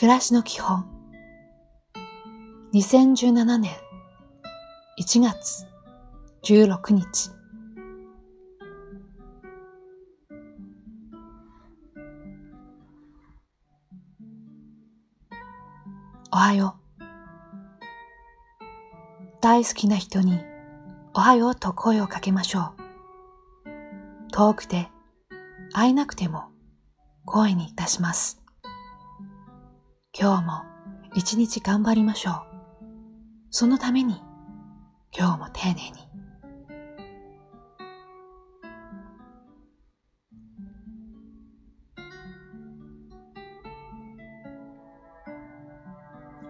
暮らしの基本。2017年1月16日。おはよう。大好きな人におはようと声をかけましょう。遠くて会えなくても声にいたします。今日も一日頑張りましょう。そのために今日も丁寧に。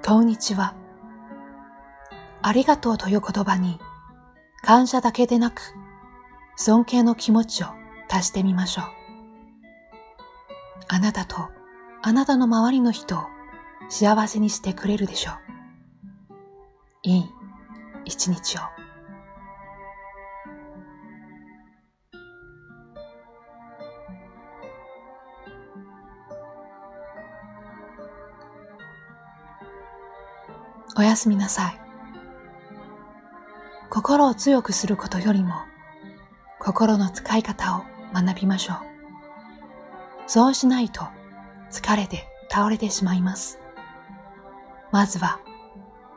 こんにちは。ありがとうという言葉に感謝だけでなく尊敬の気持ちを足してみましょう。あなたとあなたの周りの人を幸せにしてくれるでしょう。いい一日を。おやすみなさい。心を強くすることよりも、心の使い方を学びましょう。そうしないと疲れて倒れてしまいます。まずは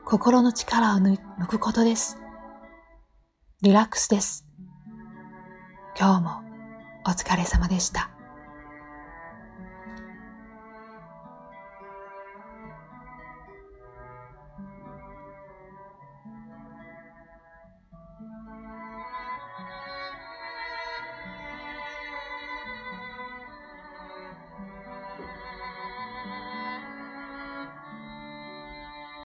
心の力を抜くことです。リラックスです。今日もお疲れ様でした。